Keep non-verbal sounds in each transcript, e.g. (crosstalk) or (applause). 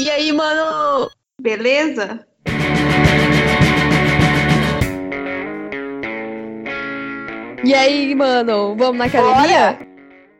E aí, mano? Beleza? E aí, mano, vamos na academia? Bora!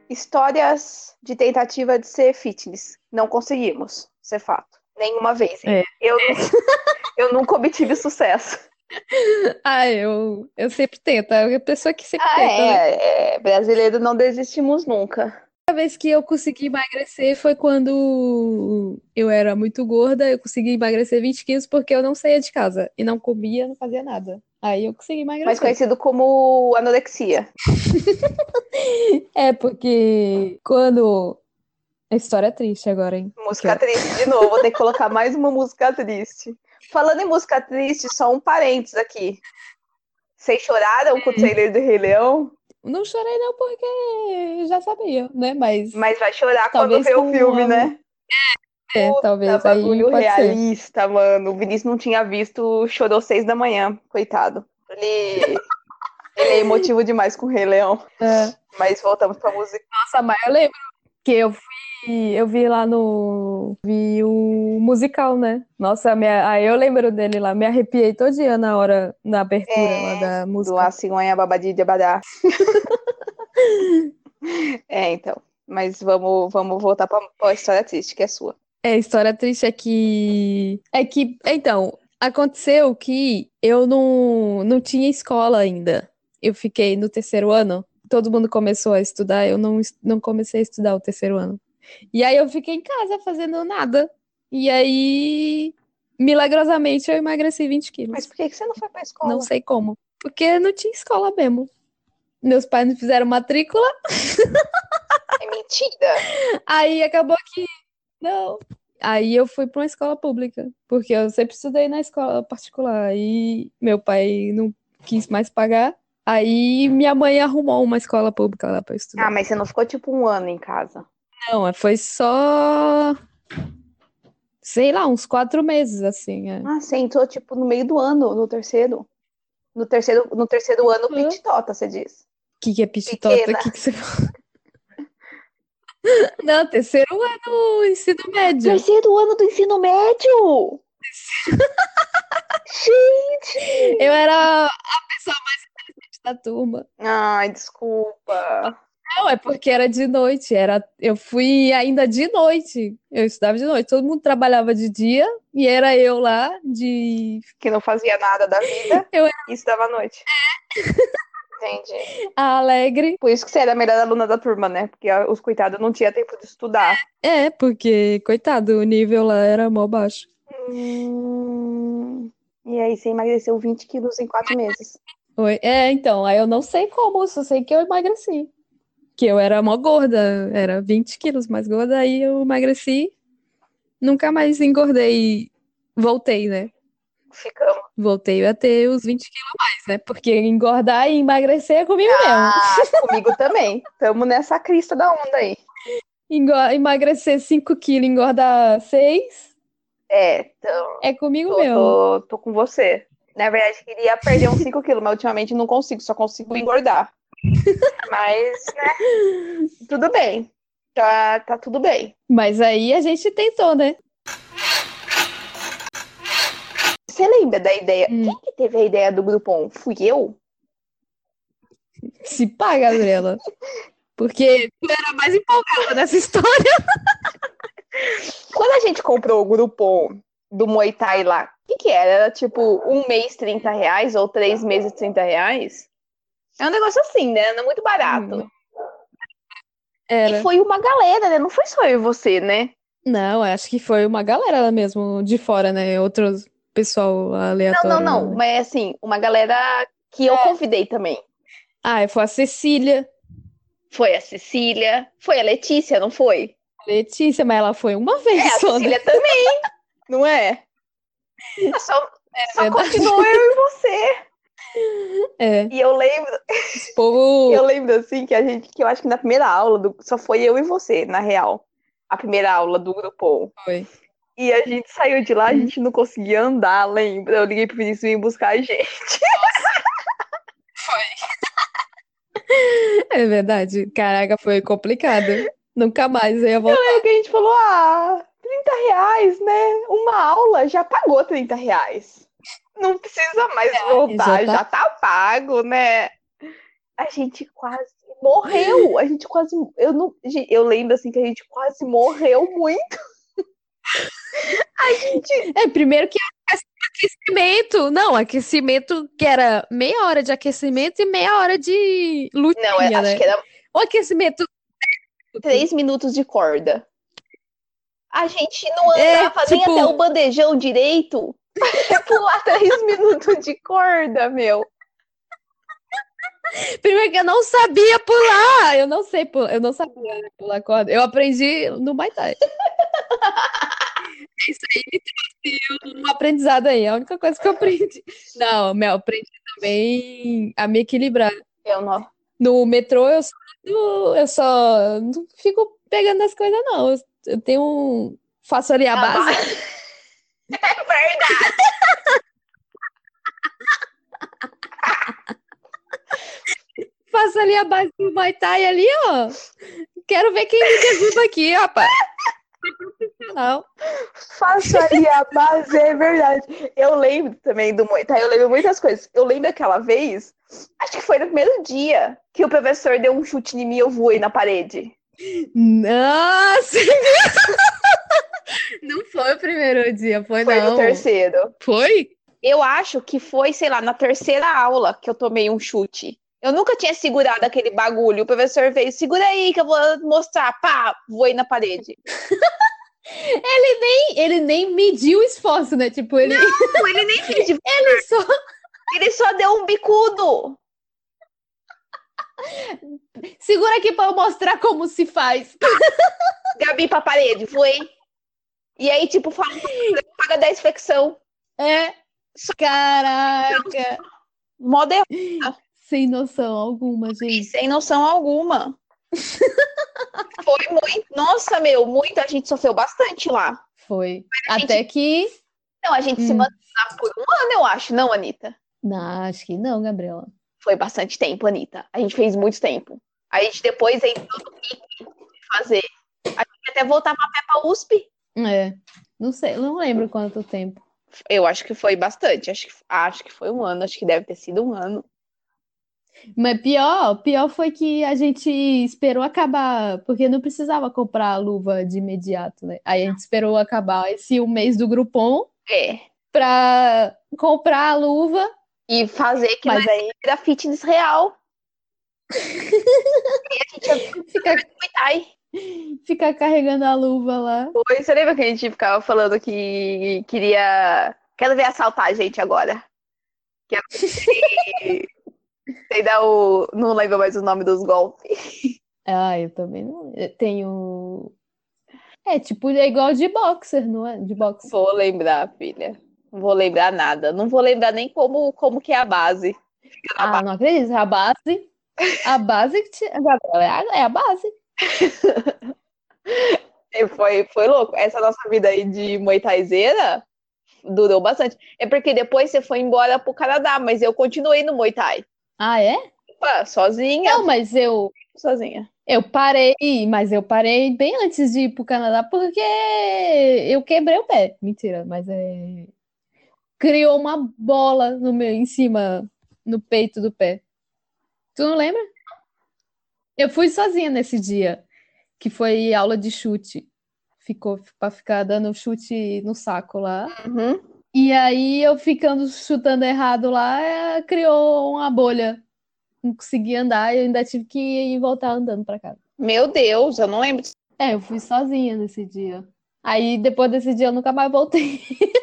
Histórias de tentativa de ser fitness. Não conseguimos, isso é fato. Nenhuma vez. É. Eu, (laughs) eu nunca obtive sucesso. (laughs) Ah, eu, eu sempre tento. É a pessoa que sempre Ah, tenta, né? é, é, brasileiro não desistimos nunca. A vez que eu consegui emagrecer foi quando eu era muito gorda. Eu consegui emagrecer 20 quilos porque eu não saía de casa e não comia, não fazia nada. Aí eu consegui Mais emagrecer. conhecido como anorexia. (laughs) É, porque quando. A história é triste agora, hein? Música triste de novo, vou ter que colocar mais uma música triste. Falando em música triste, só um parênteses aqui. Vocês choraram com o trailer do Rei Leão? Não chorei, não, porque já sabia, né? Mas Mas vai chorar quando ver o filme, uma- né? é, Puta, talvez aí bagulho pode ser. realista, mano. O Vinícius não tinha visto, chorou seis da manhã, coitado. Ele, ele é emotivo demais com o Rei Leão. É. Mas voltamos pra música. Nossa, mas eu lembro que eu fui, eu vi lá no, vi o musical, né? Nossa, minha, aí eu lembro dele lá, me arrepiei todo dia na hora, na abertura É, lá da Do música. A Cigonha Babadi de Abadá. (laughs) É, então. Mas vamos, vamos voltar pra, pra história triste, que é sua. É, a história triste é que, é que, então, aconteceu que eu não, não tinha escola ainda. Eu fiquei no terceiro ano, todo mundo começou a estudar, eu não, não comecei a estudar o terceiro ano. E aí eu fiquei em casa fazendo nada. E aí, milagrosamente, eu emagreci 20 quilos. Mas por que você não foi pra escola? Não sei como. Porque não tinha escola mesmo. Meus pais não fizeram matrícula, É mentira. aí acabou que. Não. Aí eu fui para uma escola pública, porque eu sempre estudei na escola particular. Aí meu pai não quis mais pagar. Aí minha mãe arrumou uma escola pública lá para eu Ah, estudar. mas você não ficou tipo um ano em casa. Não, foi só. Sei lá, uns quatro meses, assim. é. Ah, você entrou tipo no meio do ano, no terceiro. No terceiro, no terceiro ano, Uhum. pitota, você diz. O que que é pititota? O que que você fala? (laughs) Não, terceiro ano ensino médio. Terceiro ano do ensino médio! (laughs) Gente! Eu era a pessoa mais inteligente da turma. Ai, desculpa. Não, é porque era de noite, era eu fui ainda de noite. Eu estudava de noite. Todo mundo trabalhava de dia e era eu lá de Que não fazia nada da vida (laughs) Eu e estudava à noite. (laughs) Entendi. alegre. Por isso que você era a melhor aluna da turma, né? Porque os coitados não tinham tempo de estudar. É, porque coitado, o nível lá era mó baixo. Hum, E aí, você emagreceu 20 quilos em quatro meses. Oi. É, então, aí eu não sei como, só sei que eu emagreci. Que eu era mó gorda, era 20 quilos mais gorda, aí eu emagreci, nunca mais engordei, voltei, né? Ficamos. Voltei a ter os 20 quilos a mais, né? Porque engordar e emagrecer é comigo mesmo. Ah, comigo também. Tamo nessa crista da onda aí. Emagrecer 5 quilos, engordar 6 É, então, é comigo tô, mesmo. tô, tô com você. Na verdade, queria perder uns 5 quilos, mas ultimamente não consigo, só consigo engordar. Mas, né? Tudo bem. Tá, tá tudo bem. Mas aí a gente tentou, né? Você lembra da ideia? Hum. Quem que teve a ideia do Groupon? Fui eu? Se pá, Gabriela. Porque tu era mais empolgada nessa história. Quando a gente comprou o Groupon do Muay Thai lá, o que que era? Era tipo um mês 30 reais ou três meses 30 reais? É um negócio assim, né? Não é muito barato. Hum. Era. E foi uma galera, né? Não foi só eu e você, né? Não, acho que foi uma galera mesmo de fora, né? Outros pessoal Não, aleatório. não, não. né? Mas assim, uma galera que eu convidei também. Ah, foi a Cecília, Foi a Cecília, foi a Letícia, não foi? a Letícia, mas ela foi uma vez É, a só, né? Cecília também, (laughs) não é? Só, só verdade. continuou eu e você. É, E eu lembro, povo. (laughs) eu lembro assim que a gente, que eu acho que na primeira aula do, só foi eu e você, na real. A primeira aula do Groupon. Foi. E a gente saiu de lá, a gente não conseguia andar, lembra? Eu liguei pro Vinícius vir buscar a gente. (laughs) É verdade. Caraca, foi complicado. Nunca mais eu ia voltar. Aí que a gente falou, ah, 30 30 reais, né? Uma aula já pagou 30 reais. Não precisa mais voltar, já tá- já tá pago, né? A gente quase morreu. A gente quase. Eu, não, eu lembro assim que a gente quase morreu muito. (laughs) A gente. É, primeiro que aquecimento. Não, aquecimento que era meia hora de aquecimento e meia hora de lutinha, Não, é- né? acho que era O aquecimento. três minutos de corda. A gente não É, andava nem tipo- até o bandejão direito. Pra pular três (laughs) minutos de corda, meu. Primeiro que eu não sabia pular. Eu não sei pular. Eu não sabia pular corda. Eu aprendi no Muay Thai. (laughs) Isso aí me trouxe um aprendizado aí. É a única coisa que eu aprendi. Não, meu, eu aprendi também a me equilibrar. Eu não. No metrô eu só, eu só não fico pegando as coisas, não. Eu, tenho um. Faço ali a A base. (laughs) (laughs) É verdade. Faço ali a base do Muay Thai ali, ó. Quero ver quem me derruba aqui, rapaz. Não. Faço ali a base, é verdade. Eu lembro também do Muay Thai, eu lembro muitas coisas. Eu lembro aquela vez, acho que foi no primeiro dia, que o professor deu um chute em mim e eu voei na parede. Nossa! (laughs) Não foi o primeiro dia, foi, Foi não. no terceiro. Foi? Eu acho que foi, sei lá, na terceira aula que eu tomei um chute. Eu nunca tinha segurado aquele bagulho. O professor veio, segura aí que eu vou mostrar. Pá, voei na parede. (laughs) Nem- ele nem mediu o esforço, né? Tipo, ele, ele nem (laughs) fez. ele só. Ele só deu um bicudo. Segura aqui pra eu mostrar como se faz. Gabi pra parede, voei. E aí, tipo, fala, paga 10 flexão. É. Caraca. Moda Sem noção alguma, gente. sem noção alguma. Foi muito. Nossa, meu, muito. A gente sofreu bastante lá. Foi. a gente- Até que. Não, a gente se Hum. manteve lá por um ano, eu acho, não, Anitta? Não, acho que não, Gabriela. Foi bastante tempo, Anitta. A gente fez muito tempo. A gente depois entrou no pique de fazer. A gente até voltava a pé pra USP. É. Não sei, não lembro quanto tempo. Eu acho que foi bastante. Acho que, acho que foi um ano. Acho que deve ter sido um ano. Mas pior, pior foi que a gente esperou acabar, porque não precisava comprar a luva de imediato, né? Aí a gente esperou acabar esse um mês do Groupon É. pra comprar a luva. E fazer que Mas nós aí era fitness real. (laughs) e a gente ia fica, (laughs) Muay Thai. fica carregando a luva lá. Foi, você lembra que a gente ficava falando que queria. Quero ver assaltar a gente agora. Quero ver. (laughs) Sei dar o. Não lembro mais o nome dos golpes. Ah, eu também não. Eu tenho. É, tipo, é igual de boxer, não é? De boxe. Vou lembrar, filha. Não vou lembrar nada. Não vou lembrar nem como, como que é a base. Ah, não acredito. A base. A base que te... É a, é a base. (laughs) E foi, foi louco. Essa nossa vida aí de Muay Thaizeira durou bastante. É porque depois você foi embora pro Canadá, mas eu continuei no Muay Thai. Ah, é? Opa, sozinha, Não, mas eu. sozinha. Eu parei, mas eu parei bem antes de ir pro Canadá porque eu quebrei o pé. Mentira, mas é. Criou uma bola no meu, em cima, no peito do pé. Tu não lembra? Eu fui sozinha nesse dia, que foi aula de chute. Ficou pra ficar dando chute no saco lá. Uhum. E aí eu ficando chutando errado lá, eh, criou uma bolha. Não conseguia andar, eu ainda tive que ir e voltar andando pra casa. Meu Deus, eu não lembro. É, eu fui sozinha nesse dia. Aí depois desse dia eu nunca mais voltei. (laughs)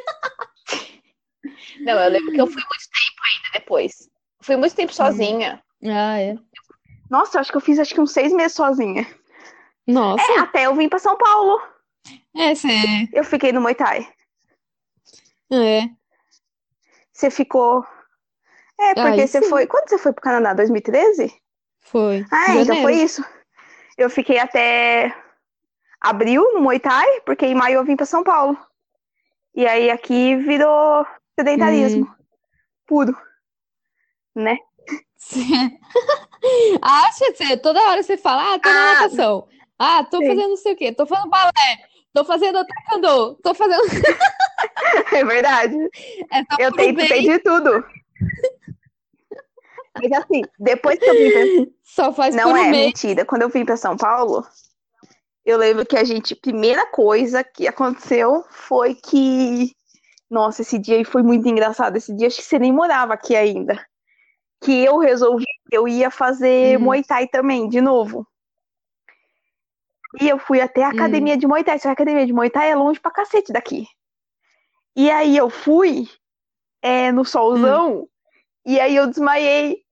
Não, eu lembro que eu fui muito tempo ainda depois. Fui muito tempo sozinha. Ah, é. Nossa, eu acho que eu fiz acho que uns seis meses sozinha. Nossa. É, até eu vim pra São Paulo. É, você. Eu fiquei no Muay Thai. É. Você ficou. É, porque Aí você sim. foi. Quando você foi pro Canadá? 2013? Foi. Ah, é, então foi isso. Eu fiquei até abril no Muay Thai, porque em maio eu vim pra São Paulo. E aí aqui virou sedentarismo puro, né? (laughs) Acha, você, toda hora você fala, ah, tô na Ah, natação. Ah, tô sim. fazendo não sei o quê, tô fazendo balé, Tô fazendo taekwondo. Tô fazendo. (laughs) É verdade. É Eu tento bem. ter de tudo. Mas assim, depois que eu vim pra... Só faz Não é mentira. Quando eu vim pra São Paulo, eu lembro que a gente, primeira coisa que aconteceu foi que, nossa, esse dia aí foi muito engraçado. Esse dia acho que você nem morava aqui ainda. Que eu resolvi que eu ia fazer Hum. Muay Thai também, de novo. E eu fui até a Hum. academia de Muay Thai. Só que a academia de Muay Thai é longe pra cacete daqui. E aí eu fui é, no solzão e aí eu desmaiei.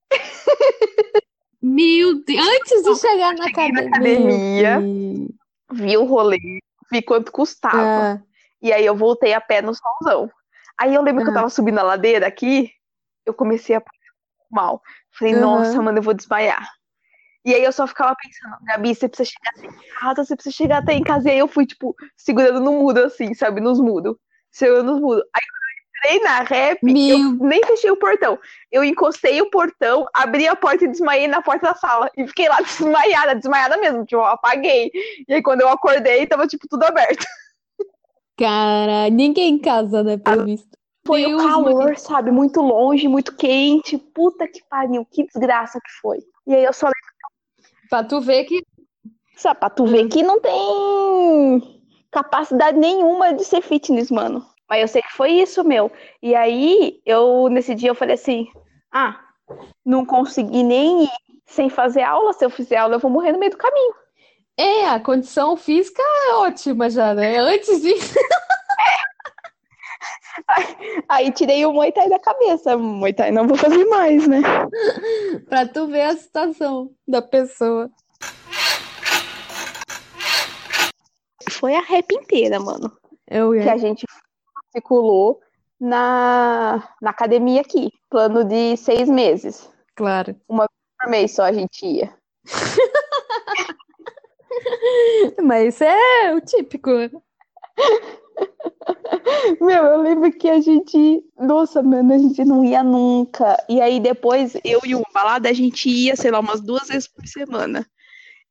Meu Deus, antes de chegar na cheguei na academia. academia. Vi o rolê, vi quanto custava. Ah, E aí eu voltei a pé no solzão. Aí eu lembro que eu Ah. tava subindo a ladeira aqui, eu comecei a mal. Falei, Aham. nossa, mano, eu vou desmaiar. E aí eu só ficava pensando, Gabi, você precisa chegar até em casa, você precisa chegar até em casa. E aí eu fui, tipo, segurando no mudo, assim, sabe, nos mudos. Segurando nos mudos. Aí quando eu entrei na rap, eu Meu- nem fechei o portão. Eu encostei o portão, abri a porta e desmaiei na porta da sala. E fiquei lá desmaiada, desmaiada mesmo, tipo, eu apaguei. E aí quando eu acordei, tava, tipo, tudo aberto. Cara, ninguém em casa, né, pelo visto. Foi Deus o calor, sabe? Muito longe, muito quente. Puta que pariu, que desgraça que foi. E aí eu só Pra tu ver que lembro, pra tu ver que não tem capacidade nenhuma de ser fitness, mano. Mas eu sei que foi isso, meu. E aí, eu, nesse dia, eu falei assim: ah, não consegui nem ir sem fazer aula. Se eu fizer aula, eu vou morrer no meio do caminho. é, a condição física é ótima já, né? Antes de. (laughs) (laughs) Aí tirei o Muay Thai da cabeça. Muay Thai não vou fazer mais, né? (laughs) Pra tu ver a situação da pessoa. Foi a rap inteira, mano. Eu que a gente circulou na, na academia aqui. Plano de seis meses. claro. Por mês só a gente ia. (laughs) Mas isso é o típico. (laughs) Meu, eu lembro que a gente. Nossa, mano, a gente não ia nunca. E aí depois, eu e o Balada, a gente ia, sei lá, umas duas vezes por semana.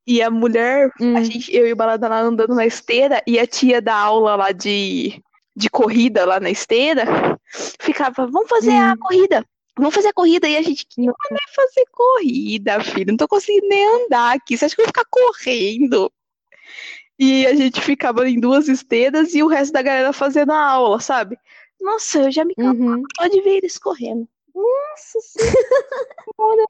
E a mulher, Hum. a gente, eu e o Balada lá andando na esteira, e a tia da aula lá de, de corrida lá na esteira, ficava, vamos fazer a Hum. corrida. Vamos fazer a corrida. E a gente, que não é fazer corrida, filho. Não tô conseguindo nem andar aqui. Você acha que eu vou ficar correndo? E a gente ficava em duas esteiras e o resto da galera fazendo a aula, sabe? Nossa, eu já me Uhum. só de ver eles correndo. Nossa senhora.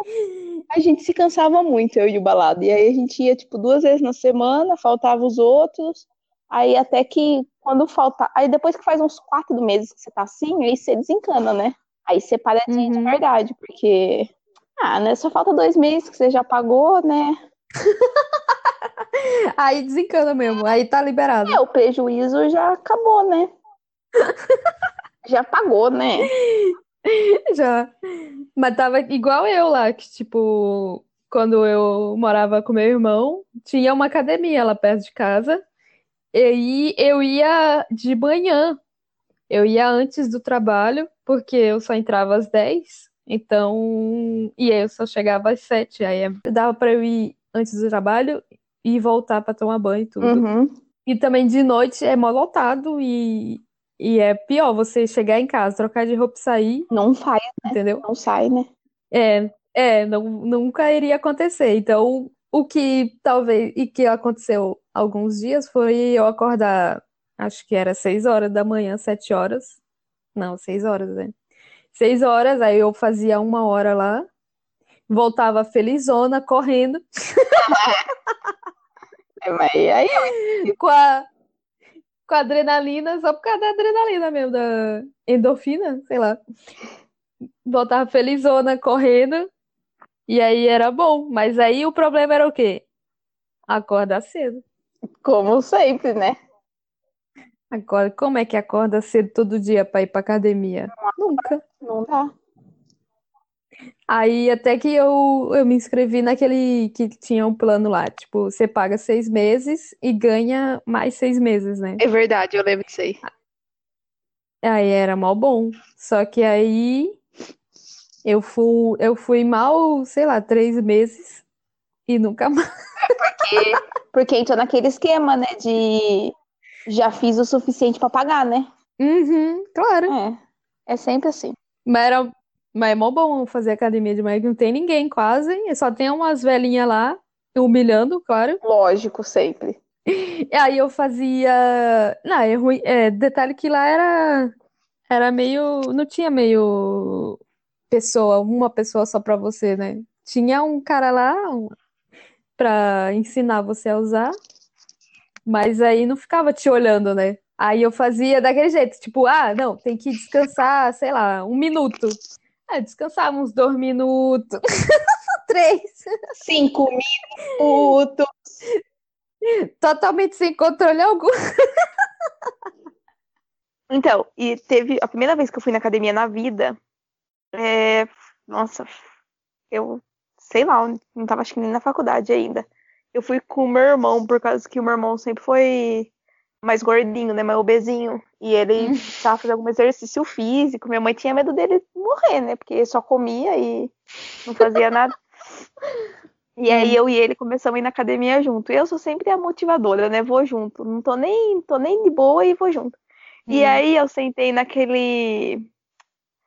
A gente se cansava muito, eu e o Balado. E aí a gente ia, tipo, duas vezes na semana, faltava os outros. Aí até que quando falta. Aí depois que faz uns quatro meses que você tá assim, aí você desencana, né? Aí você para de Uhum. verdade, porque. Ah, né? Só falta dois meses que você já pagou, né? (laughs) Aí desencana mesmo. Aí tá liberado. É, o prejuízo já acabou, né? (laughs) Já pagou, né? Já. Mas tava igual eu lá, que tipo, quando eu morava com meu irmão, tinha uma academia lá perto de casa. E aí eu ia de manhã. Eu ia antes do trabalho, porque eu só entrava às 10. Então, e aí eu só chegava às 7. Aí dava pra eu ir antes do trabalho e voltar pra tomar banho e tudo. Uhum. E também de noite é mó lotado e, e é pior você chegar em casa, trocar de roupa e sair, Não faz, entendeu? não sai, né? É, é, não, nunca iria acontecer. Então, o que talvez e que aconteceu alguns dias foi eu acordar, acho que era 6 horas da manhã, 7 horas. Não, 6 horas, né? 6 horas, aí eu fazia uma hora lá, voltava felizona, correndo, (laughs) É, mas aí com a, com a adrenalina, só por causa da adrenalina mesmo, da endorfina, sei lá. Voltava felizona, correndo, e aí era bom. Mas aí o problema era o quê? Acordar cedo. Como sempre, né? Agora, como é que acorda cedo todo dia pra ir pra academia? Nunca. Não dá. Aí até que eu, eu me inscrevi naquele que tinha um plano lá, tipo, você paga seis meses e ganha mais seis meses, né? É verdade, eu lembro disso aí. Aí era mal bom. Só que aí eu fui, eu fui mal, sei lá, três meses e nunca mais. Porque, porque entrou naquele esquema, né? De Já fiz o suficiente pra pagar, né? Uhum, claro. É. É sempre assim. Mas, era, mas é mó bom fazer academia de manhã, que não tem ninguém quase, só tem umas velhinhas lá, humilhando, claro. Lógico, sempre. E aí eu fazia. Não, é ruim. É, detalhe que lá era. Era meio. Não tinha meio pessoa, uma pessoa só pra você, né? Tinha um cara lá um- pra ensinar você a usar, mas aí não ficava te olhando, né? Aí eu fazia daquele jeito, tipo, ah, não, tem que descansar, sei lá, um minuto. Ah, descansava uns dois minutos, (laughs) três, Cinco minutos. totalmente sem controle algum. Então, e teve a primeira vez que eu fui na academia na vida, é, nossa, eu sei lá, não tava acho que nem na faculdade ainda. Eu fui com o meu irmão, por causa que o meu irmão sempre foi mais gordinho, né, mais obesinho, e ele precisava fazer algum exercício físico. Minha mãe tinha medo dele morrer, né, porque só comia e não fazia nada. E aí eu e ele começamos a ir na academia junto. Eu sou sempre a motivadora, né? Vou junto. Não tô nem, tô nem de boa e vou junto. E Hum. aí eu sentei naquele.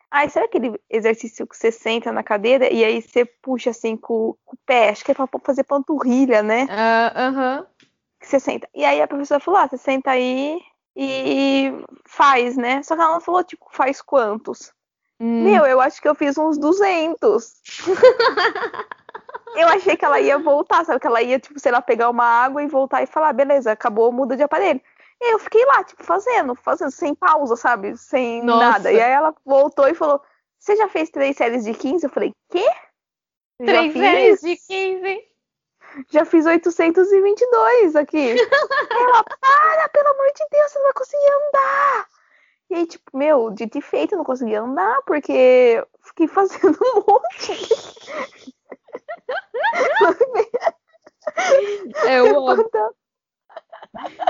Ai, sabe aquele exercício que você senta na cadeira e aí você puxa assim com, com o pé? Acho que é pra fazer panturrilha, né? Ah, Aham. Que você senta. E aí a professora falou: ah, você senta aí e faz, né? Só que ela não falou, tipo, faz quantos? Hum. Meu, eu acho que eu fiz uns 200. eu achei que ela ia voltar, sabe? Que ela ia, tipo, sei lá, pegar uma água e voltar e falar, beleza, acabou, muda de aparelho. E aí eu fiquei lá, tipo, fazendo, fazendo, sem pausa, sabe? Sem Nossa. nada. E aí ela voltou e falou, você já fez três séries de 15? Eu falei, quê? Três séries de 15. Já fiz 822 aqui. (laughs) ela, para, pelo amor de Deus, você não vai conseguir andar. E aí, tipo, meu, dito e feito, eu não conseguia andar, porque fiquei (laughs) fazendo um monte. É o óbvio.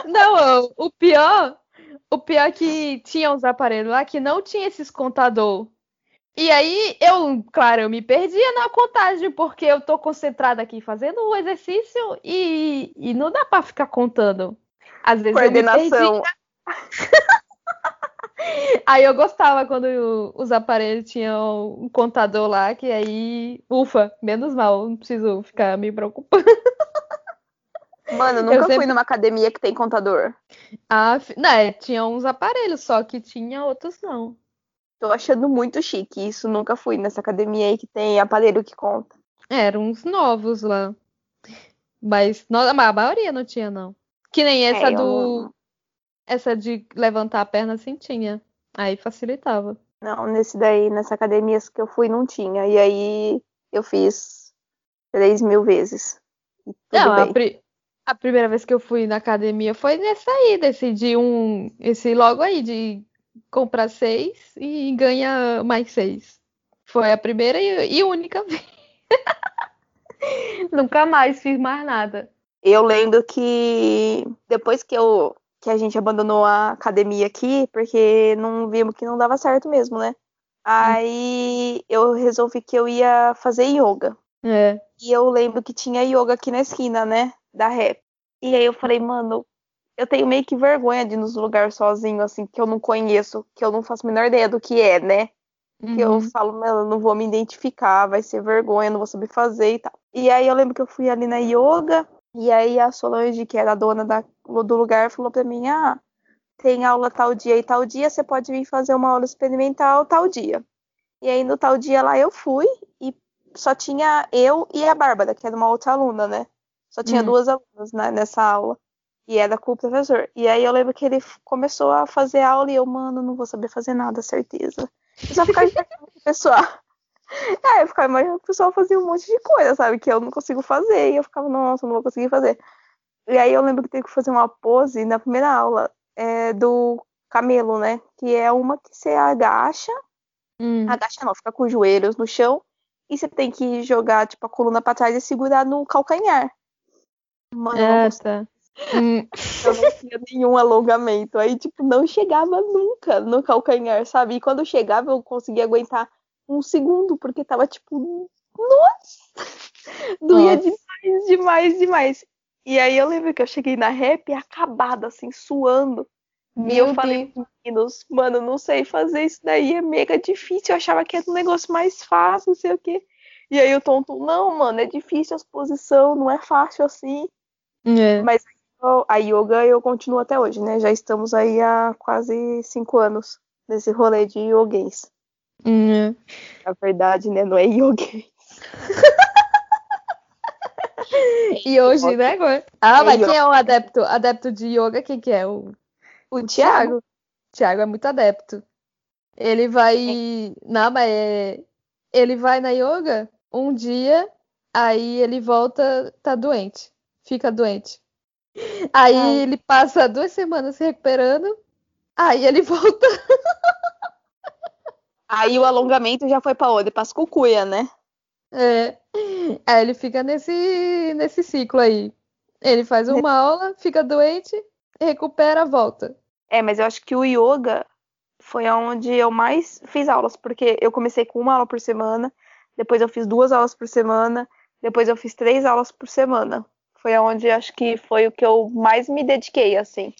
Não, o- o pior, o pior é que tinha uns aparelhos lá que não tinha esses contador. E aí eu, claro, eu me perdia na contagem porque eu tô concentrada aqui fazendo o exercício e, e não dá pra ficar contando. Às vezes eu Coordenação. (laughs) Aí eu gostava quando os aparelhos tinham um contador lá, que aí, ufa, menos mal, não preciso ficar me preocupando. (laughs) Mano, Eu nunca sempre- fui numa academia que tem contador. Ah, não, é, tinha uns aparelhos, só que tinha outros não. Tô achando muito chique isso. Nunca fui nessa academia aí que tem aparelho que conta. Eram uns novos lá. Mas no- a maioria não tinha, não. Que nem essa É, do. não- Essa de levantar a perna assim tinha. Aí facilitava. Não, nesse daí, nessa academia que eu fui, não tinha. E aí eu fiz 3 mil vezes. Não, a, pri- a primeira vez que eu fui na academia foi nessa aí, desse de um. Esse logo aí, de comprar seis e ganha mais seis. Foi a primeira e, e única (laughs) vez. Nunca mais fiz mais nada. Eu lembro que depois que eu que a gente abandonou a academia aqui, porque não vimos que não dava certo mesmo, né? Aí eu resolvi que eu ia fazer yoga. É. E eu lembro que tinha yoga aqui na esquina, né? Da rap. E aí eu falei, mano, eu tenho meio que vergonha de ir nos lugares sozinho, assim, que eu não conheço, que eu não faço a menor ideia do que é, né? Que eu Uhum. falo, eu não vou me identificar, vai ser vergonha, não vou saber fazer e tal. E aí eu lembro que eu fui ali na yoga, e aí a Solange, que era a dona da, do lugar, falou pra mim, ah, tem aula tal dia e tal dia, você pode vir fazer uma aula experimental tal dia. E aí no tal dia lá eu fui, e só tinha eu e a Bárbara, que era uma outra aluna, né? Só tinha Hum. duas alunas né, nessa aula. E era com o professor. E aí eu lembro que ele começou a fazer aula e eu, mano, não vou saber fazer nada, certeza. Eu só ficava imaginando (laughs) o pessoal. É, eu ficava imaginando o pessoal fazia um monte de coisa, sabe? Que eu não consigo fazer. E eu ficava, nossa, não vou conseguir fazer. E aí eu lembro que teve que fazer uma pose na primeira aula é, do camelo, né? Que é uma que você agacha. Hum. Agacha não, fica com os joelhos no chão. E você tem que jogar, tipo, a coluna pra trás e segurar no calcanhar. Mano, tá. Hum. eu não tinha nenhum alongamento. Aí, tipo, não chegava nunca no calcanhar, sabe? E quando chegava, eu conseguia aguentar um segundo, porque tava, tipo, nossa! Doía Nossa. demais, demais, demais. E aí eu lembro que eu cheguei na rap acabada, assim, suando. e eu falei pros meninos, mano, não sei fazer isso daí, é mega difícil. Eu achava que era um negócio mais fácil, não sei o quê. E aí o tonto, não, mano, é difícil a exposição, não é fácil assim. É. Mas a yoga eu continuo até hoje, né? Já estamos aí há quase cinco anos nesse rolê de yoguês. É. Na verdade, né? Não é yoguês. E hoje, né, agora? Ah, É mas yoga. quem é o adepto, adepto de yoga? Quem que é? O, O o Thiago. Thiago. Thiago é muito adepto. Ele vai. Não, mas é... ele vai na yoga um dia, aí ele volta, tá doente. Fica doente. Aí ele passa duas semanas se recuperando, aí ele volta. (laughs) Aí o alongamento já foi pra onde? Pras cucuia, né? É. Aí ele fica nesse, nesse ciclo aí. Ele faz uma aula, fica doente, recupera, volta. É, mas eu acho que o yoga foi aonde eu mais fiz aulas, porque eu comecei com uma aula por semana, depois eu fiz duas aulas por semana, depois eu fiz três aulas por semana. Foi aonde acho que foi o que eu mais me dediquei, assim,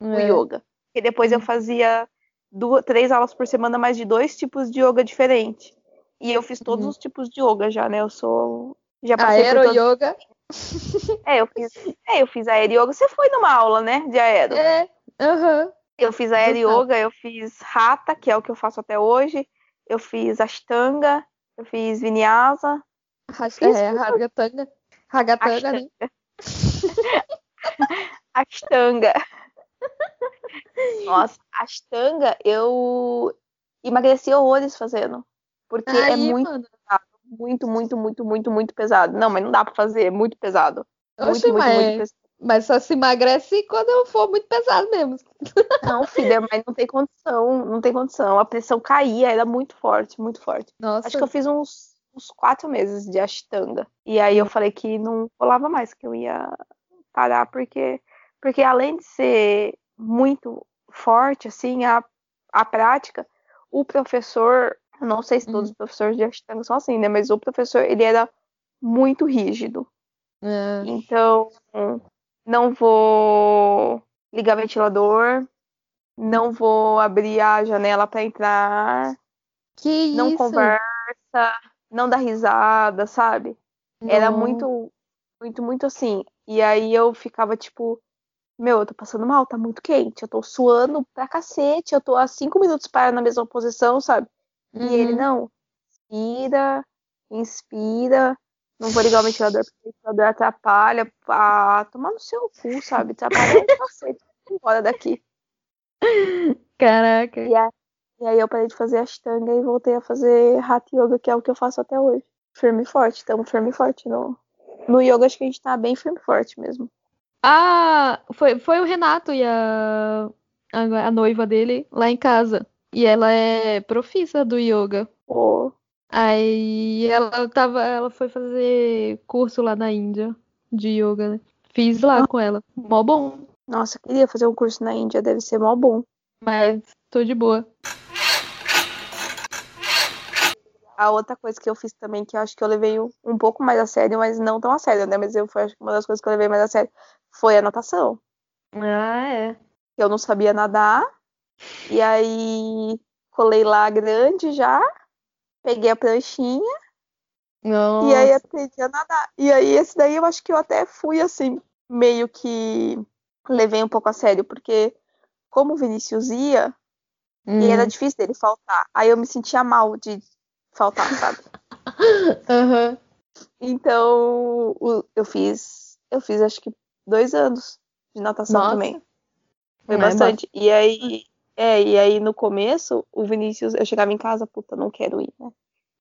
o É. yoga. E depois eu fazia duas, três aulas por semana, mais de dois tipos de yoga diferentes. E eu fiz todos Uhum. os tipos de yoga já, né? Eu sou. Já passei por Aero todos. yoga. (laughs) É, eu fiz. É, eu fiz aero yoga. Você foi numa aula, né? De aero. É. Aham. Eu fiz aero yoga, eu fiz rata, que é o que eu faço até hoje. Eu fiz ashtanga, eu fiz vinyasa. Rash- Fiz É, tudo. ragatanga. Ragatanga, né? (laughs) Ashtanga. Nossa, ashtanga eu emagreci horrores fazendo. Porque é Aí, muito, mano. muito, muito, muito, muito, muito pesado. Não, mas não dá pra fazer, é muito pesado. Muito, Oxe, muito, mas, muito pesado. mas só se emagrece quando eu for muito pesado mesmo. (laughs) Não, filha, mas não tem condição, não tem condição. A pressão caía, era muito forte, muito forte. Nossa. Acho que eu fiz uns, uns quatro meses de ashtanga. E aí eu falei que não rolava mais, que eu ia parar, porque, porque além de ser muito forte, assim, a, a prática, o professor, não sei se todos Hum. os professores de ashtanga são assim, né? Mas o professor, ele era muito rígido. É. Então, não vou ligar ventilador, não vou abrir a janela para entrar, Que não isso? conversa, não dá risada, sabe? Era Não. muito, muito, muito assim. E aí eu ficava tipo, meu, eu tô passando mal, tá muito quente, eu tô suando pra cacete, eu tô há cinco minutos parada na mesma posição, sabe? E ele, Uhum. não, inspira, inspira, não vou ligar o ventilador porque o ventilador atrapalha, ah, tomar no seu cu, sabe? Atrapalha o cacete, embora daqui. (laughs) Caraca. E, a- e aí eu parei de fazer ashtanga e voltei a fazer Hatha Yoga, que é o que eu faço até hoje. Firme e forte, estamos firme e forte no, no yoga, acho que a gente tá bem firme e forte mesmo. Ah, foi, foi o Renato e a, a, a noiva dele lá em casa. E ela é profissa do yoga. Pô, Aí ela tava, ela foi fazer curso lá na Índia de yoga, né? Fiz lá com ela. Mó bom, nossa, queria fazer um curso na Índia, deve ser mó bom. mas tô de boa. A outra coisa que eu fiz também, que eu acho que eu levei um, pouco mais a sério, mas não tão a sério, né? Mas eu foi acho que uma das coisas que eu levei mais a sério foi a natação. Ah, é. Eu não sabia nadar, e aí colei lá grande já, peguei a pranchinha Não. e aí aprendi a nadar. E aí esse daí eu acho que eu até fui assim, meio que levei um pouco a sério, porque como o Vinícius ia, Hum. e era difícil dele faltar, aí eu me sentia mal de faltar, sabe? (laughs) Aham. Então, o- eu fiz, eu fiz acho que dois anos de natação Nossa. também. Foi bastante. E aí, é, e aí no começo, o Vinícius, eu chegava em casa, puta, não quero ir, né?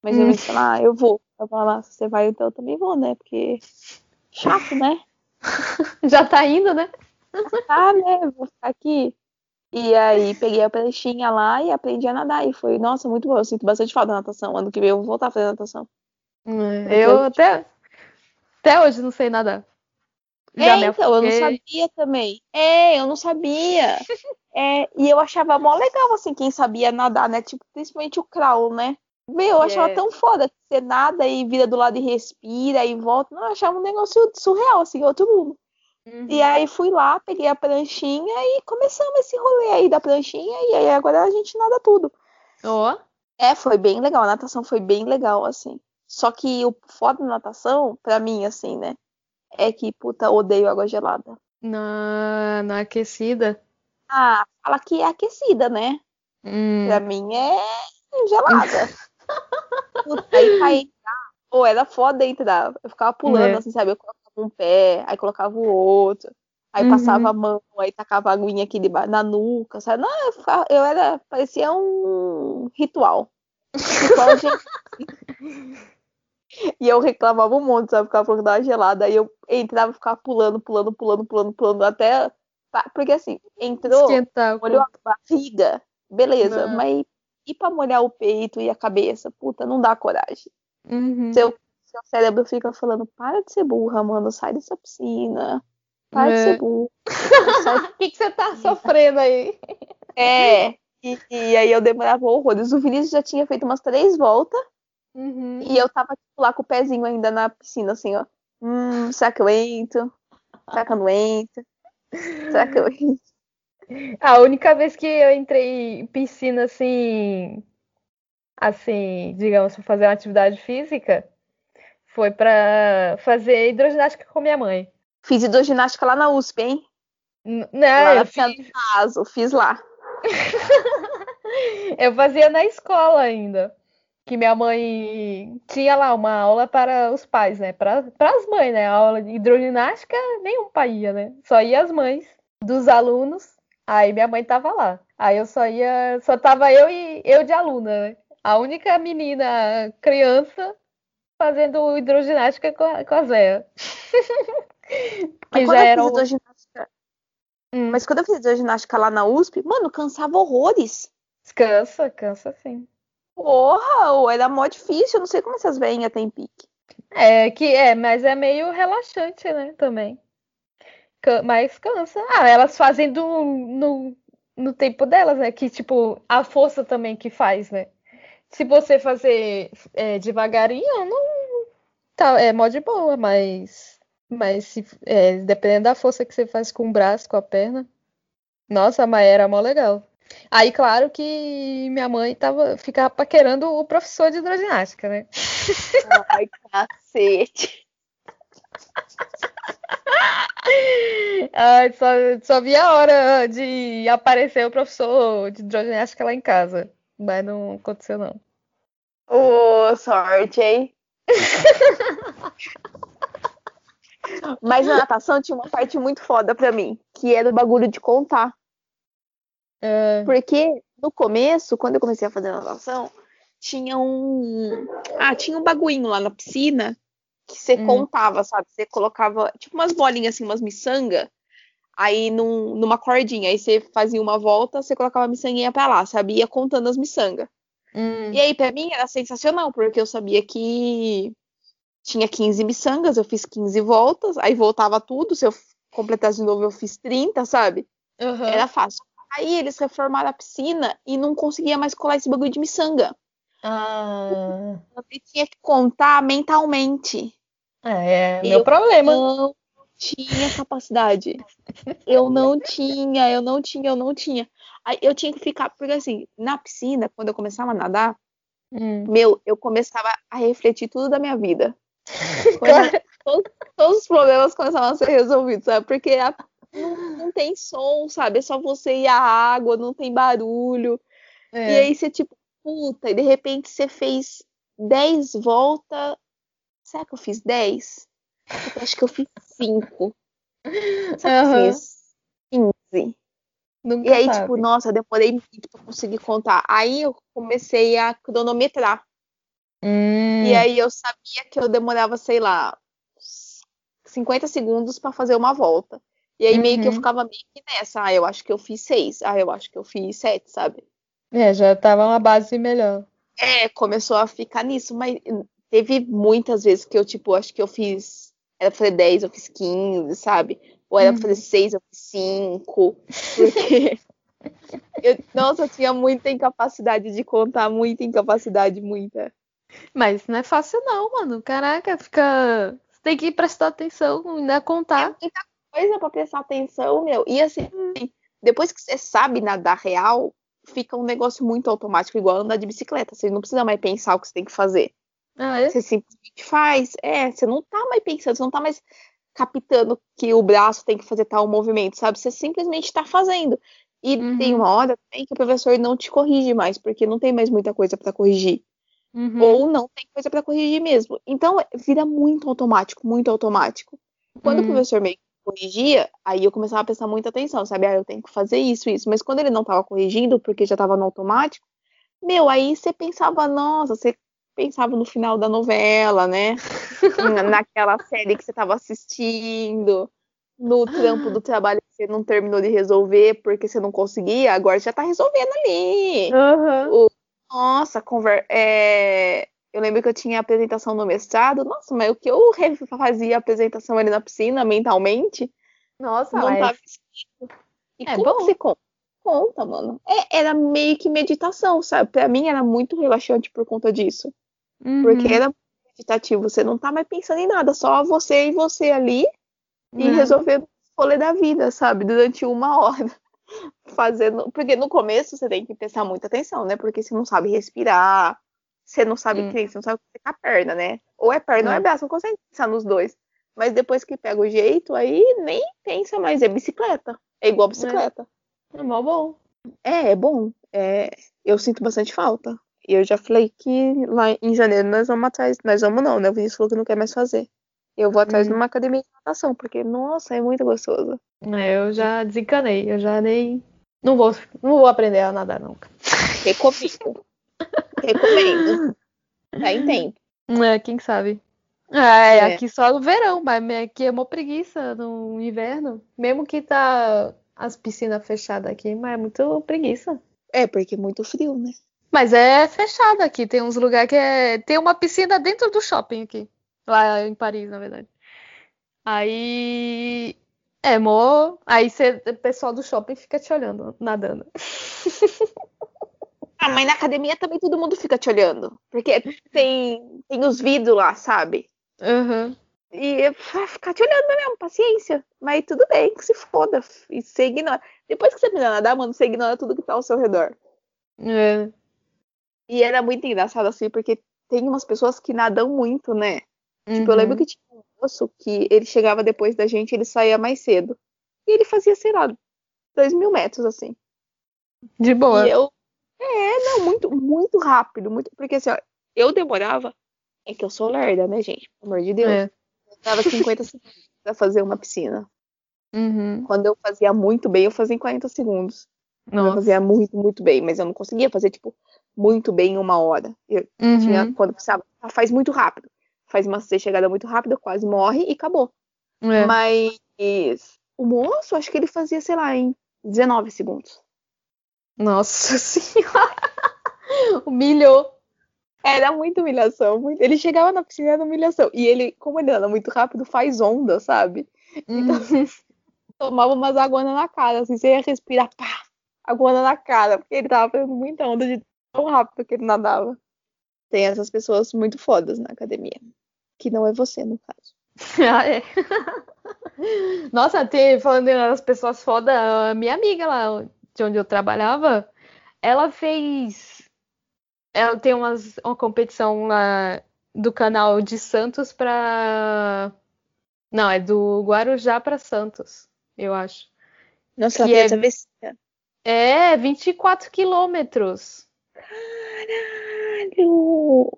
Mas Hum. eu disse, ah, eu vou. Eu falava, se você vai, então eu também vou, né? Porque chato, né? (laughs) Já tá indo, né? Ah, né? Vou ficar aqui. E aí peguei a pranchinha lá e aprendi a nadar. E foi, nossa, muito bom. Eu sinto bastante falta da natação. Ano que vem eu vou voltar a fazer natação. Eu até, até hoje não sei nadar. Já é, então, eu não sabia também. É, eu não sabia. (laughs) É, e eu achava mó legal, assim, quem sabia nadar, né? Tipo, principalmente o crawl, né? Meu, eu achava É. tão foda que você nada e vira do lado e respira e volta. Não, eu achava um negócio surreal, assim, outro mundo. Uhum. E aí fui lá, peguei a pranchinha e começamos esse rolê aí da pranchinha. E aí agora a gente nada tudo. Ó. É, foi bem legal. A natação foi bem legal, assim. Só que o foda da natação, pra mim, assim, né? É que, puta, odeio água gelada. Na, na aquecida. Ah, fala que é aquecida, né? Hum. Pra mim é gelada. (laughs) Puta, aí pra entrar, pô, era foda entrar. Eu ficava pulando, É. assim, sabe? Eu um pé, aí colocava o outro. Aí Uhum. passava a mão, aí tacava a aguinha aqui debaixo, na nuca, sabe? Não, eu, eu era, parecia um ritual. Ritual, gente. (laughs) E eu reclamava um monte, sabe? Ficava falando que tava gelada. Aí eu entrava e ficava pulando, pulando, pulando, pulando, pulando, até. Porque assim, entrou, Esquentar molhou a barriga, beleza, Não. mas e pra molhar o peito e a cabeça? Puta, não dá coragem. Uhum. Seu, seu cérebro fica falando, para de ser burra, mano, sai dessa piscina. Para de É. ser burra. (laughs) O que, que você tá sofrendo aí? É, e, e aí eu demorava horrores. O Vinícius já tinha feito umas três voltas Uhum. e eu tava tipo, lá com o pezinho ainda na piscina, assim, ó. Hum, será que eu entro? Será que eu não entro? Será que eu entro? A única vez que eu entrei em piscina assim, assim, digamos, pra fazer uma atividade física, foi pra fazer hidroginástica com minha mãe. Fiz hidroginástica lá na USP, hein? N- Lá Não, na eu piscina fiz, caso, fiz lá. (laughs) eu fazia na escola ainda. Que minha mãe tinha lá uma aula para os pais, né? Para as mães, né? A aula de hidroginástica, nenhum pai ia, né? Só ia as mães dos alunos. Aí minha mãe tava lá. Aí eu só ia, só tava eu e eu de aluna, né? A única menina criança fazendo hidroginástica com, a- com a Zéia. Mas Que quando já eu era fiz um- hidroginástica, Hum, mas quando eu fiz hidroginástica lá na USP, mano, cansava horrores. cansa, cansa sim. Porra, era mó difícil. Eu não sei como essas velhinhas têm pique. É que é, mas é meio relaxante, né? Também. Mas cansa. Ah, elas fazem do, no, no tempo delas, né? Que, tipo, a força também que faz, né? Se você fazer é, devagarinho, não. Tá, é mó de boa, mas. Mas se, é, dependendo da força que você faz com o braço, com a perna. Nossa, mas era mó legal. Aí, claro que minha mãe tava, ficava paquerando o professor de hidroginástica, né? Ai, (laughs) cacete. Ai, só, só vi a hora de aparecer o professor de hidroginástica lá em casa. Mas não aconteceu, não. Ô, sorte, hein? (laughs) Mas na natação tinha uma parte muito foda pra mim, que era o bagulho de contar. É, Porque no começo, quando eu comecei a fazer natação, tinha um. Ah, tinha um bagulhinho lá na piscina que você Hum. contava, sabe? Você colocava, tipo, umas bolinhas assim, umas miçanga, aí num, numa cordinha. Aí você fazia uma volta, você colocava a miçanguinha pra lá, sabe? Ia contando as miçangas. hum, E aí, pra mim, era sensacional, porque eu sabia que tinha 15 miçangas, eu fiz 15 voltas, aí voltava tudo, se eu completasse de novo, eu fiz 30, sabe? aham. Era fácil. Aí eles reformaram a piscina e não conseguia mais colar esse bagulho de miçanga. Ah, Você tinha que contar mentalmente. é, Eu meu problema. Não tinha capacidade. Eu não tinha, eu não tinha, eu não tinha. Aí eu tinha que ficar, porque assim, na piscina, quando eu começava a nadar, Hum. meu, eu começava a refletir tudo da minha vida. (laughs) Todos, todos os problemas começavam a ser resolvidos, sabe? Porque a- não, não tem som, sabe? É só você e a água, não tem barulho. E É. aí você, tipo, puta, e de repente você fez 10 voltas. Será que eu fiz 10? Acho que eu fiz 5. Será que eu Aham. fiz 15? Nunca E aí, sabe. tipo, nossa, demorei muito pra conseguir contar. Aí eu comecei a cronometrar. Hum, E aí eu sabia que eu demorava, sei lá, 50 segundos pra fazer uma volta. E aí meio que eu Uhum. ficava meio que nessa. Ah, eu acho que eu fiz 6. Ah, eu acho que eu fiz 7, sabe? é, já tava uma base melhor. É, começou a ficar nisso, mas teve muitas vezes que eu, tipo, acho que eu fiz. Era pra fazer 10, eu fiz 15, sabe? Ou era pra fazer 6, eu fiz 5. Porque. (laughs) eu- nossa, eu tinha muita incapacidade de contar, muita incapacidade, muita. Mas não é fácil não, mano. Caraca, fica. Você tem que prestar atenção, ainda contar. coisa pra prestar atenção, meu. E assim, depois que você sabe nadar real, fica um negócio muito automático, igual andar de bicicleta. Você não precisa mais pensar o que você tem que fazer. Ah, é? Você simplesmente faz. É, você não tá mais pensando, você não tá mais captando que o braço tem que fazer tal movimento, sabe? Você simplesmente tá fazendo. E Uhum. tem uma hora também que o professor não te corrige mais, porque não tem mais muita coisa pra corrigir. Uhum. Ou não tem coisa pra corrigir mesmo. Então vira muito automático, muito automático. Quando o Uhum. professor meio que corrigia, aí eu começava a prestar muita atenção, sabe? Ah, eu tenho que fazer isso, isso. Mas quando ele não tava corrigindo, porque já tava no automático, meu, aí você pensava, nossa, você pensava no final da novela, né? (laughs) Na- Naquela série que você tava assistindo, no trampo do trabalho que você não terminou de resolver porque você não conseguia, agora já tá resolvendo ali. Aham. Nossa, conver... é, eu lembro que eu tinha apresentação no mestrado. Nossa, mas o que eu fazia apresentação ali na piscina mentalmente Nossa, não mas- tava escrito. E É como bom. você conta? Conta, mano. É, era meio que meditação, sabe? Pra mim era muito relaxante por conta disso. Porque Uhum. era meditativo. Você não tá mais pensando em nada, só você e você ali e Uhum. resolvendo o rolê da vida, sabe? Durante uma (laughs) hora. Fazendo. Porque no começo você tem que prestar muita atenção, né? Porque você não sabe respirar, você não sabe Hum. que você não sabe é com a perna, né? Ou é perna ou é braço, não consegue pensar nos dois. Mas depois que pega o jeito, aí nem pensa mais, é bicicleta. É igual bicicleta. É mó bom. É, é bom. É, eu sinto bastante falta. E eu já falei que lá em janeiro nós vamos atrás. Nós vamos não, né? O Vinícius falou que não quer mais fazer. Eu vou atrás Hum. de uma academia de natação, porque, nossa, é muito gostoso. É, eu já desencanei, eu já nem. Não vou, não vou aprender a nadar nunca. (laughs) Recomendo. Recomendo. Tá em tempo. É, quem sabe? É, É. aqui só no verão, mas aqui é mó preguiça no inverno. Mesmo que tá as piscinas fechadas aqui, mas é muito preguiça. É, porque é muito frio, né? Mas é fechado aqui, tem uns lugares que é. Tem uma piscina dentro do shopping aqui. Lá em Paris, na verdade. Aí. É, mó. Aí cê, o pessoal do shopping fica te olhando, nadando. (laughs) Ah, mas na academia também todo mundo fica te olhando. Porque tem, tem os vidros lá, sabe? Uhum. E vai ficar te olhando mesmo, paciência. Mas tudo bem, que se foda. E você ignora. Depois que você aprender a nadar, mano, você ignora tudo que tá ao seu redor. É. E era muito engraçado assim, porque tem umas pessoas que nadam muito, né? Tipo, eu lembro Uhum. que tinha um moço que ele chegava depois da gente, ele saía mais cedo. E ele fazia, sei lá, dois mil metros, assim. De boa. E eu. É, não, muito, muito rápido. Muito... Porque assim, ó, eu demorava. É que eu sou lerda, né, gente? Pelo amor de Deus. É. Eu dava 50 segundos pra fazer uma piscina. Uhum. Quando eu fazia muito bem, eu fazia em 40 segundos. Quando eu Nossa. fazia muito, muito bem. Mas eu não conseguia fazer, tipo, muito bem em uma hora. Eu Uhum. tinha, quando precisava, ah, faz muito rápido. Faz uma chegada muito rápida, quase morre e acabou. É. Mas o moço, acho que ele fazia, sei lá, em 19 segundos. Nossa (laughs) senhora. Humilhou. Era muita humilhação. muito- Ele chegava na piscina era humilhação. E ele, como ele anda muito rápido, faz onda, sabe? Uhum. (laughs) Tomava umas aguanas na cara, assim, você ia respirar, pá, aguana na cara, porque ele tava fazendo muita onda de tão rápido que ele nadava. Tem essas pessoas muito fodas na academia. Que não é você, no caso. (laughs) Ah, é. (laughs) Nossa, tem, falando das pessoas foda, a minha amiga lá de onde eu trabalhava, ela fez. Ela tem umas, uma competição lá do canal de Santos pra. Não, é do Guarujá pra Santos, eu acho. Nossa, Que ela é- fez travessia. É, 24 quilômetros. Caralho!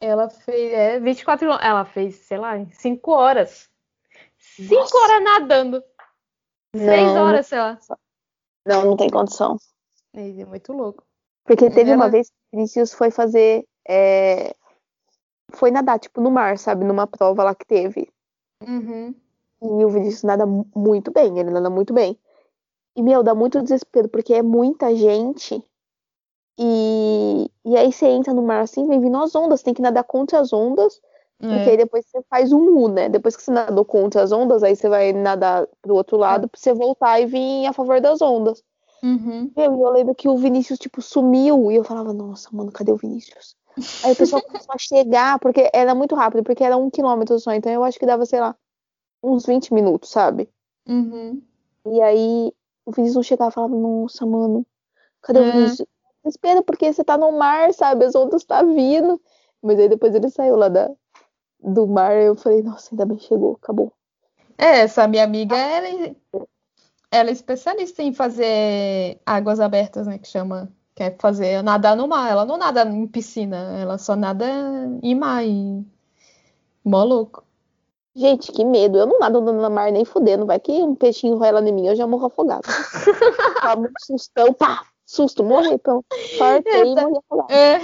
Ela fez, é, 24 quilômetros. Ela fez, sei lá, em 5 horas. 5 Nossa. horas nadando. 6 Não. horas, sei lá. Não, não tem condição. É muito louco. Porque teve uma Ela- vez que o Vinicius foi fazer. é, Foi nadar, tipo, no mar, sabe? Numa prova lá que teve. Uhum. E o Vinícius nada mu- muito bem, ele nada muito bem. E, meu, dá muito desespero, porque é muita gente. E, e aí você entra no mar assim, vem vindo as ondas, tem que nadar contra as ondas, porque aí depois você faz um U, né? Depois que você nadou contra as ondas, aí você vai nadar pro outro lado pra você voltar e vir a favor das ondas. Uhum. Meu, e eu lembro que o Vinícius, tipo, sumiu. E eu falava, nossa, mano, cadê o Vinícius? Aí o pessoal (laughs) começou a chegar, porque era muito rápido, porque era um quilômetro só. Então eu acho que dava, sei lá, uns 20 minutos, sabe? Uhum. E aí o Vinícius chegava e falava, nossa, mano, cadê É. o Vinícius? Espera, porque você tá no mar, sabe? As ondas tá vindo. Mas aí depois ele saiu lá da, do mar, eu falei, nossa, ainda bem chegou, acabou. É, essa minha amiga, ela, é- ela é especialista em fazer águas abertas, né? Que chama. Que é fazer nadar no mar. Ela não nada em piscina, ela só nada em mar. E... Mó louco. Gente, que medo. Eu não nado no mar nem fudendo. Vai que um peixinho rola em mim, eu já morro afogado. (laughs) Tava um sustão, pá, susto, morri, então. Fartei e morri afogado. É.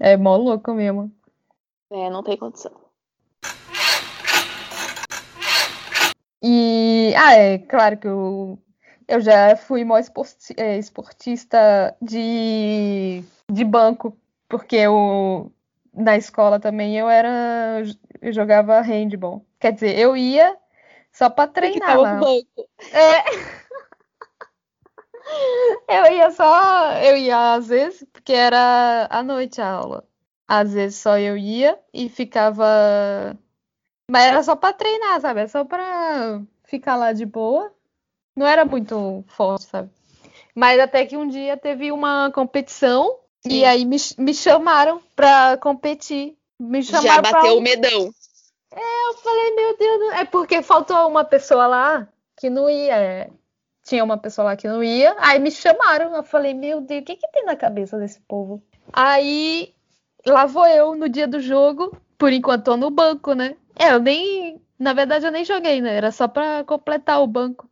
É mó louco mesmo. É, não tem condição. E, ah, é claro que eu, eu já fui mó esporti- é, esportista de, de banco, porque eu, na escola também eu era, eu jogava handball. Quer dizer, eu ia só pra treinar lá. banco. (laughs) Eu ia só, eu ia às vezes, porque era à noite a aula. Às vezes só eu ia e ficava. Mas era só pra treinar, sabe? Era só pra ficar lá de boa. Não era muito forte, sabe? Mas até que um dia teve uma competição e Sim. aí me, me chamaram pra competir. Me Já chamaram pra bateu um- o medão. eu falei, meu Deus, do- é porque faltou uma pessoa lá que não ia. é, Tinha uma pessoa lá que não ia. Aí me chamaram. Eu falei, meu Deus, o que que tem na cabeça desse povo? Aí lá vou eu no dia do jogo. Por enquanto tô no banco, né? É, eu nem. Na verdade, eu nem joguei, né? Era só pra completar o banco.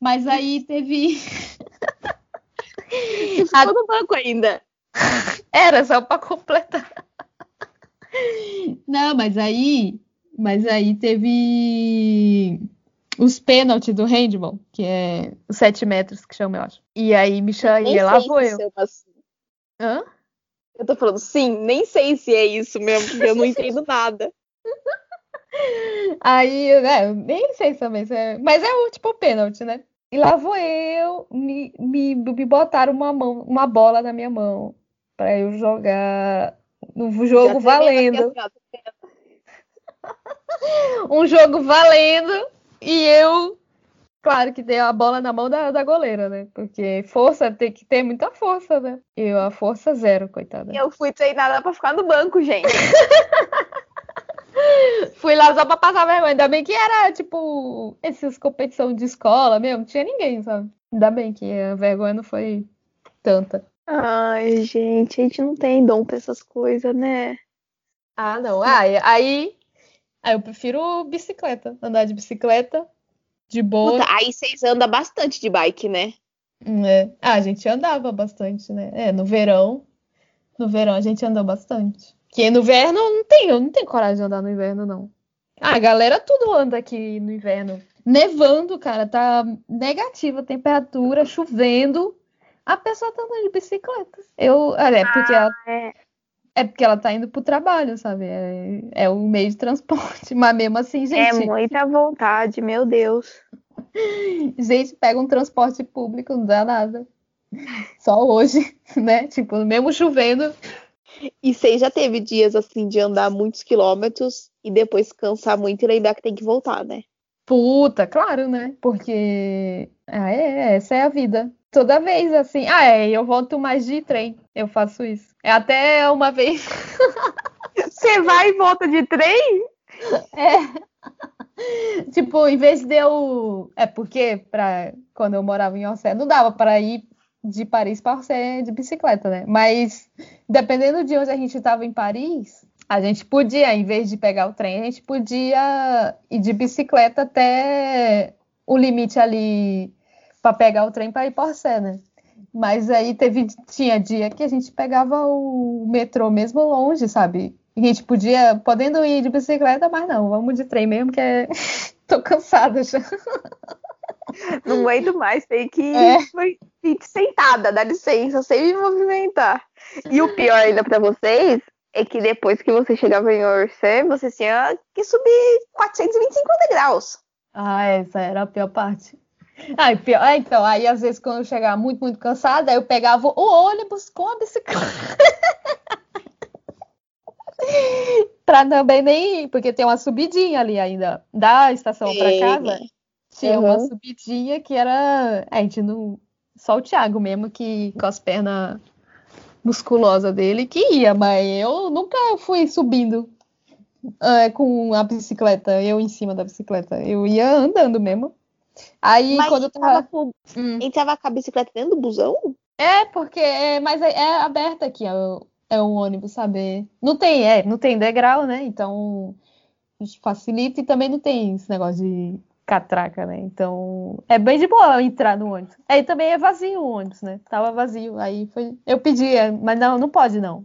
Mas aí teve. Ficou (laughs) no banco ainda. Era só pra completar. (laughs) Não, mas aí, mas aí teve os pênaltis do handball, que é os 7 metros que chama, eu acho. E aí me chama, e lá vou eu. assim. Hã? Eu tô falando, sim, nem sei se é isso mesmo, porque eu não entendo nada. (laughs) Aí, né, eu nem sei também, se é- mas é o tipo pênalti, né? E lá vou eu, me, me, me botaram uma mão, uma bola na minha mão pra eu jogar no jogo valendo. (laughs) um jogo valendo e eu, claro que dei a bola na mão da, da goleira, né? Porque força tem que ter muita força, né? Eu, a força zero, coitada. Eu fui treinada pra ficar no banco, gente. (laughs) Fui lá só pra passar vergonha. Ainda bem que era, tipo, essas competição de escola mesmo, não tinha ninguém, sabe? Ainda bem que a vergonha não foi tanta. Ai, gente, a gente não tem dom pra essas coisas, né? Ah, não. Ah, e- aí, aí eu prefiro bicicleta, andar de bicicleta, de boa. Puta, aí vocês andam bastante de bike, né? É. Ah, a gente andava bastante, né? É, no verão. No verão a gente andou bastante. Que no inverno não tem, eu não tenho coragem de andar no inverno, não. Ah, a galera tudo anda aqui no inverno. Nevando, cara, tá negativa a temperatura, chovendo. A pessoa tá andando de bicicleta. Eu, olha, é porque ela, é. É porque ela tá indo pro trabalho, sabe? É, é o meio de transporte. (laughs) Mas mesmo assim, É gente, muita vontade, meu Deus. gente pega um transporte público, não dá nada. Só hoje, (laughs) né? Tipo, mesmo chovendo, E você já teve dias assim de andar muitos quilômetros e depois cansar muito e lembrar que tem que voltar, né? Puta, claro, né? Porque ah, é, essa é a vida. Toda vez assim. Ah, é, eu volto mais de trem. Eu faço isso. É até uma vez. (laughs) Você vai e volta de trem? Tipo, em vez de eu. É porque pra... quando eu morava em Orsay, não dava para ir de Paris para Orsay de bicicleta, né? Mas dependendo de onde a gente estava em Paris, a gente podia, em vez de pegar o trem, a gente podia ir de bicicleta até o limite ali para pegar o trem para ir para Orsay, né? Mas aí teve, tinha dia que a gente pegava o metrô mesmo longe, sabe? E a gente podia, podendo ir de bicicleta, mas não, vamos de trem mesmo, que é... (laughs) tô cansada já. Não aguento mais, tem que É. sentada, dá licença, sem me movimentar. E o pior ainda pra vocês é que depois que você chegava em Orsay, você tinha que subir 425 degraus. Ah, essa era a pior parte. E pior, ah, então, aí às vezes quando eu chegava muito, muito cansada, aí eu pegava o ônibus com a bicicleta. (laughs) pra também nem. Porque tem uma subidinha ali ainda. Da estação Sim. casa. Tinha uma Uhum. subidinha que era. A gente não. Só o Thiago mesmo que com as pernas musculosas dele que ia, mas eu nunca fui subindo é, com a bicicleta, eu em cima da bicicleta. Eu ia andando mesmo. Aí Mas quando eu tava tava. com- Hum. entrava com a bicicleta dentro do busão? É, porque é, mas é, é aberta aqui, é, o- é um ônibus, sabe? Não tem, é, não tem degrau, né? Então facilita e também não tem esse negócio de catraca, né? Então é bem de boa entrar no ônibus. Aí também é vazio o ônibus, né? Tava vazio. Aí foi, eu pedi, é, mas não, não pode não.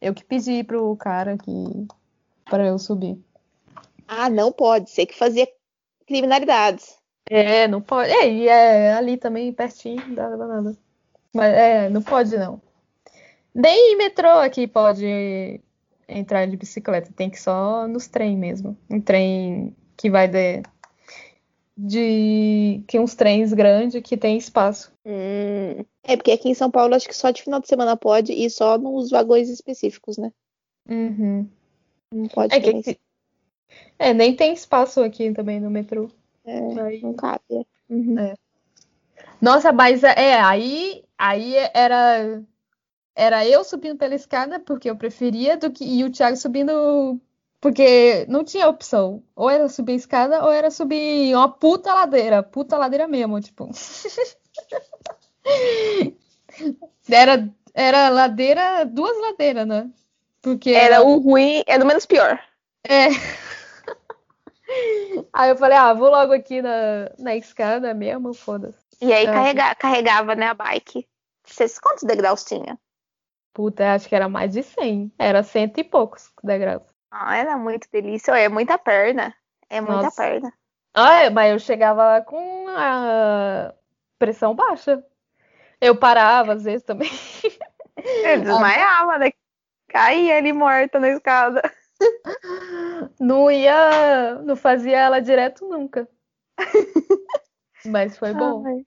Eu que pedi pro cara que para eu subir. Ah, não pode. Você que fazia criminalidades. É, não pode. É, e é ali também pertinho, dá nada. Mas é, não pode não. Nem em metrô aqui pode entrar de bicicleta, tem que só nos trem mesmo. Um trem que vai de, de que uns trens grandes que tem espaço. Hum. É, porque aqui em São Paulo acho que só de final de semana pode e só nos vagões específicos, né? Uhum. Não pode É, que, é, nem tem espaço aqui também no metrô. É, não cabe. é. Uhum. Nossa, mas é, é, aí, aí era era eu subindo pela escada porque eu preferia do que e o Thiago subindo porque não tinha opção. Ou era subir a escada ou era subir uma puta ladeira, puta ladeira mesmo, tipo. (laughs) Era era ladeira, duas ladeiras, né? Porque Era o ruim, era o menos pior. é. Aí eu falei, ah, vou logo aqui na, na escada mesmo, foda-se. E aí Ah, carrega- carregava, né, a bike. Vocês, quantos degraus tinha? Puta, acho que era mais de 100. Era cento e poucos degraus. Ah, era muito delícia. É muita perna. É muita Nossa. perna. Ah, mas eu chegava lá com a pressão baixa. Eu parava às vezes também. Eu (laughs) desmaiava, né? Caía ali morta na escada. (laughs) Não ia, não fazia ela direto nunca. Mas foi bom. Ai,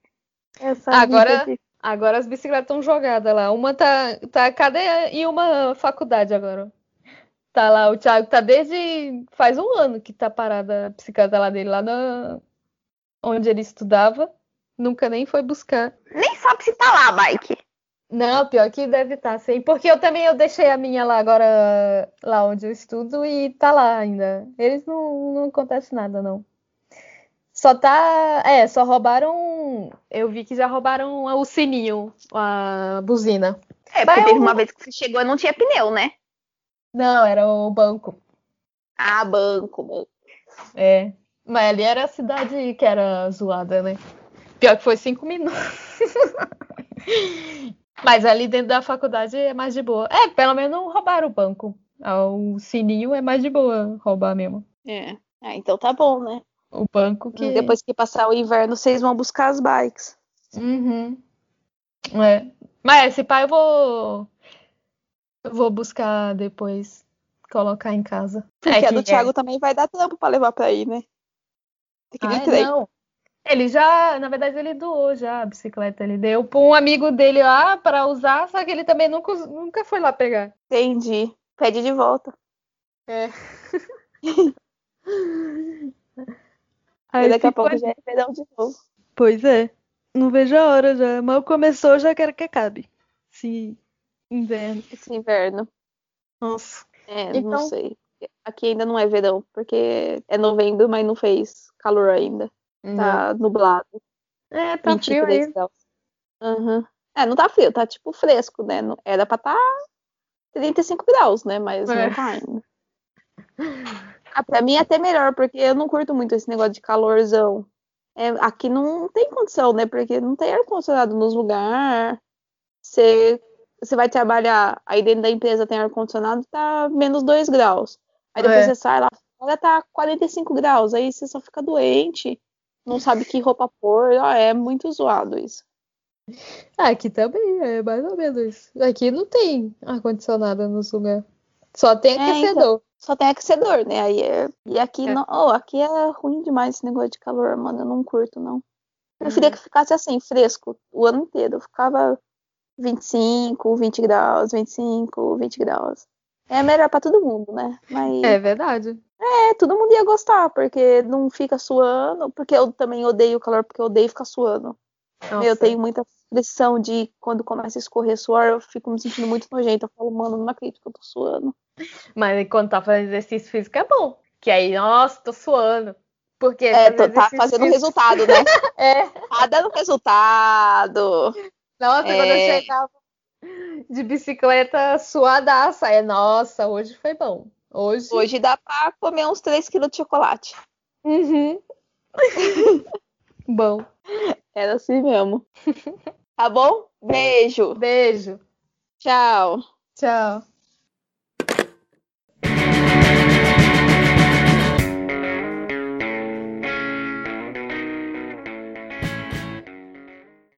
Agora- de- Agora as bicicletas estão jogadas lá. Uma tá, tá cadê em uma faculdade agora. Tá lá, o Thiago tá desde faz um ano que tá parada a bicicleta lá dele, lá na onde ele estudava. Nunca nem foi buscar. Nem sabe se tá lá a bike. Não, pior que deve estar, sim. Porque eu também eu deixei a minha lá agora, lá onde eu estudo, e tá lá ainda. Eles não, não acontece nada, não. Só tá. É, só roubaram. Eu vi que já roubaram o sininho, a buzina. É, Mas porque teve eu- uma vez que você chegou e não tinha pneu, né? Não, era o banco. Ah, banco, banco. É. Mas ali era a cidade que era zoada, né? Pior que foi cinco minutos. (laughs) Mas ali dentro da faculdade é mais de boa. É, pelo menos não roubaram o banco. Ah, O sininho é mais de boa roubar mesmo. É. Ah, então tá bom, né? O banco que. Depois que passar o inverno, vocês vão buscar as bikes. Uhum. É. Mas esse pai eu vou. Eu vou buscar depois. Colocar em casa. Porque É a do que- Thiago também vai dar tempo pra levar pra ir, né? Tem que trem. não. Ele já, na verdade, ele doou já a bicicleta. Ele deu para um amigo dele lá para usar, só que ele também nunca, nunca foi lá pegar. Entendi. Pede de volta. É. (laughs) e daqui a pouco já é verão de novo. Pois é. Não vejo a hora já. Mal começou, já quero que acabe. Se inverno. Esse inverno. Nossa. É, Então- não sei. Aqui ainda não é verão, porque é novembro, mas não fez calor ainda. Tá nublado. É, tá frio 23 aí. graus. Uhum. É, não tá frio, tá tipo fresco, né? Era pra tá 35 graus, né? Mas É. não tá ainda. (laughs) Ah, pra mim é até melhor, porque eu não curto muito esse negócio de calorzão. É, aqui não tem condição, né? Porque não tem ar-condicionado nos lugares. Você, você vai trabalhar, aí dentro da empresa tem ar-condicionado, tá menos 2 graus. Aí depois É. você sai lá fora, tá 45 graus. Aí você só fica doente, não sabe que roupa pôr. É muito zoado isso. Aqui também é mais ou menos isso. Aqui não tem ar-condicionado nos lugares. Só tem É, aquecedor. Só tem aquecedor, né? Aí é... E aqui, É. não... oh, aqui é ruim demais esse negócio de calor, mano. Eu não curto, não. Preferia que ficasse assim, fresco, o ano inteiro. Ficava 25, 20 graus, 25, 20 graus. É melhor pra todo mundo, né? Mas É verdade. é, todo mundo ia gostar, porque não fica suando, porque eu também odeio o calor, porque eu odeio ficar suando. Nossa. Eu tenho muita pressão de quando começa a escorrer suor, eu fico me sentindo muito nojenta. Eu falo, mano, não acredito que eu tô suando. Mas quando tá fazendo exercício físico é bom. Que aí, nossa, tô suando. Porque É, tô- tá fazendo físico- resultado, né? (laughs) É. Tá dando resultado. Nossa, quando eu É. chegava de bicicleta suadaça. É, nossa, hoje foi bom. Hoje. Hoje dá pra comer uns 3 quilos de chocolate. Uhum. (laughs) bom. Era assim mesmo. Tá bom? Beijo. Beijo. Tchau. Tchau.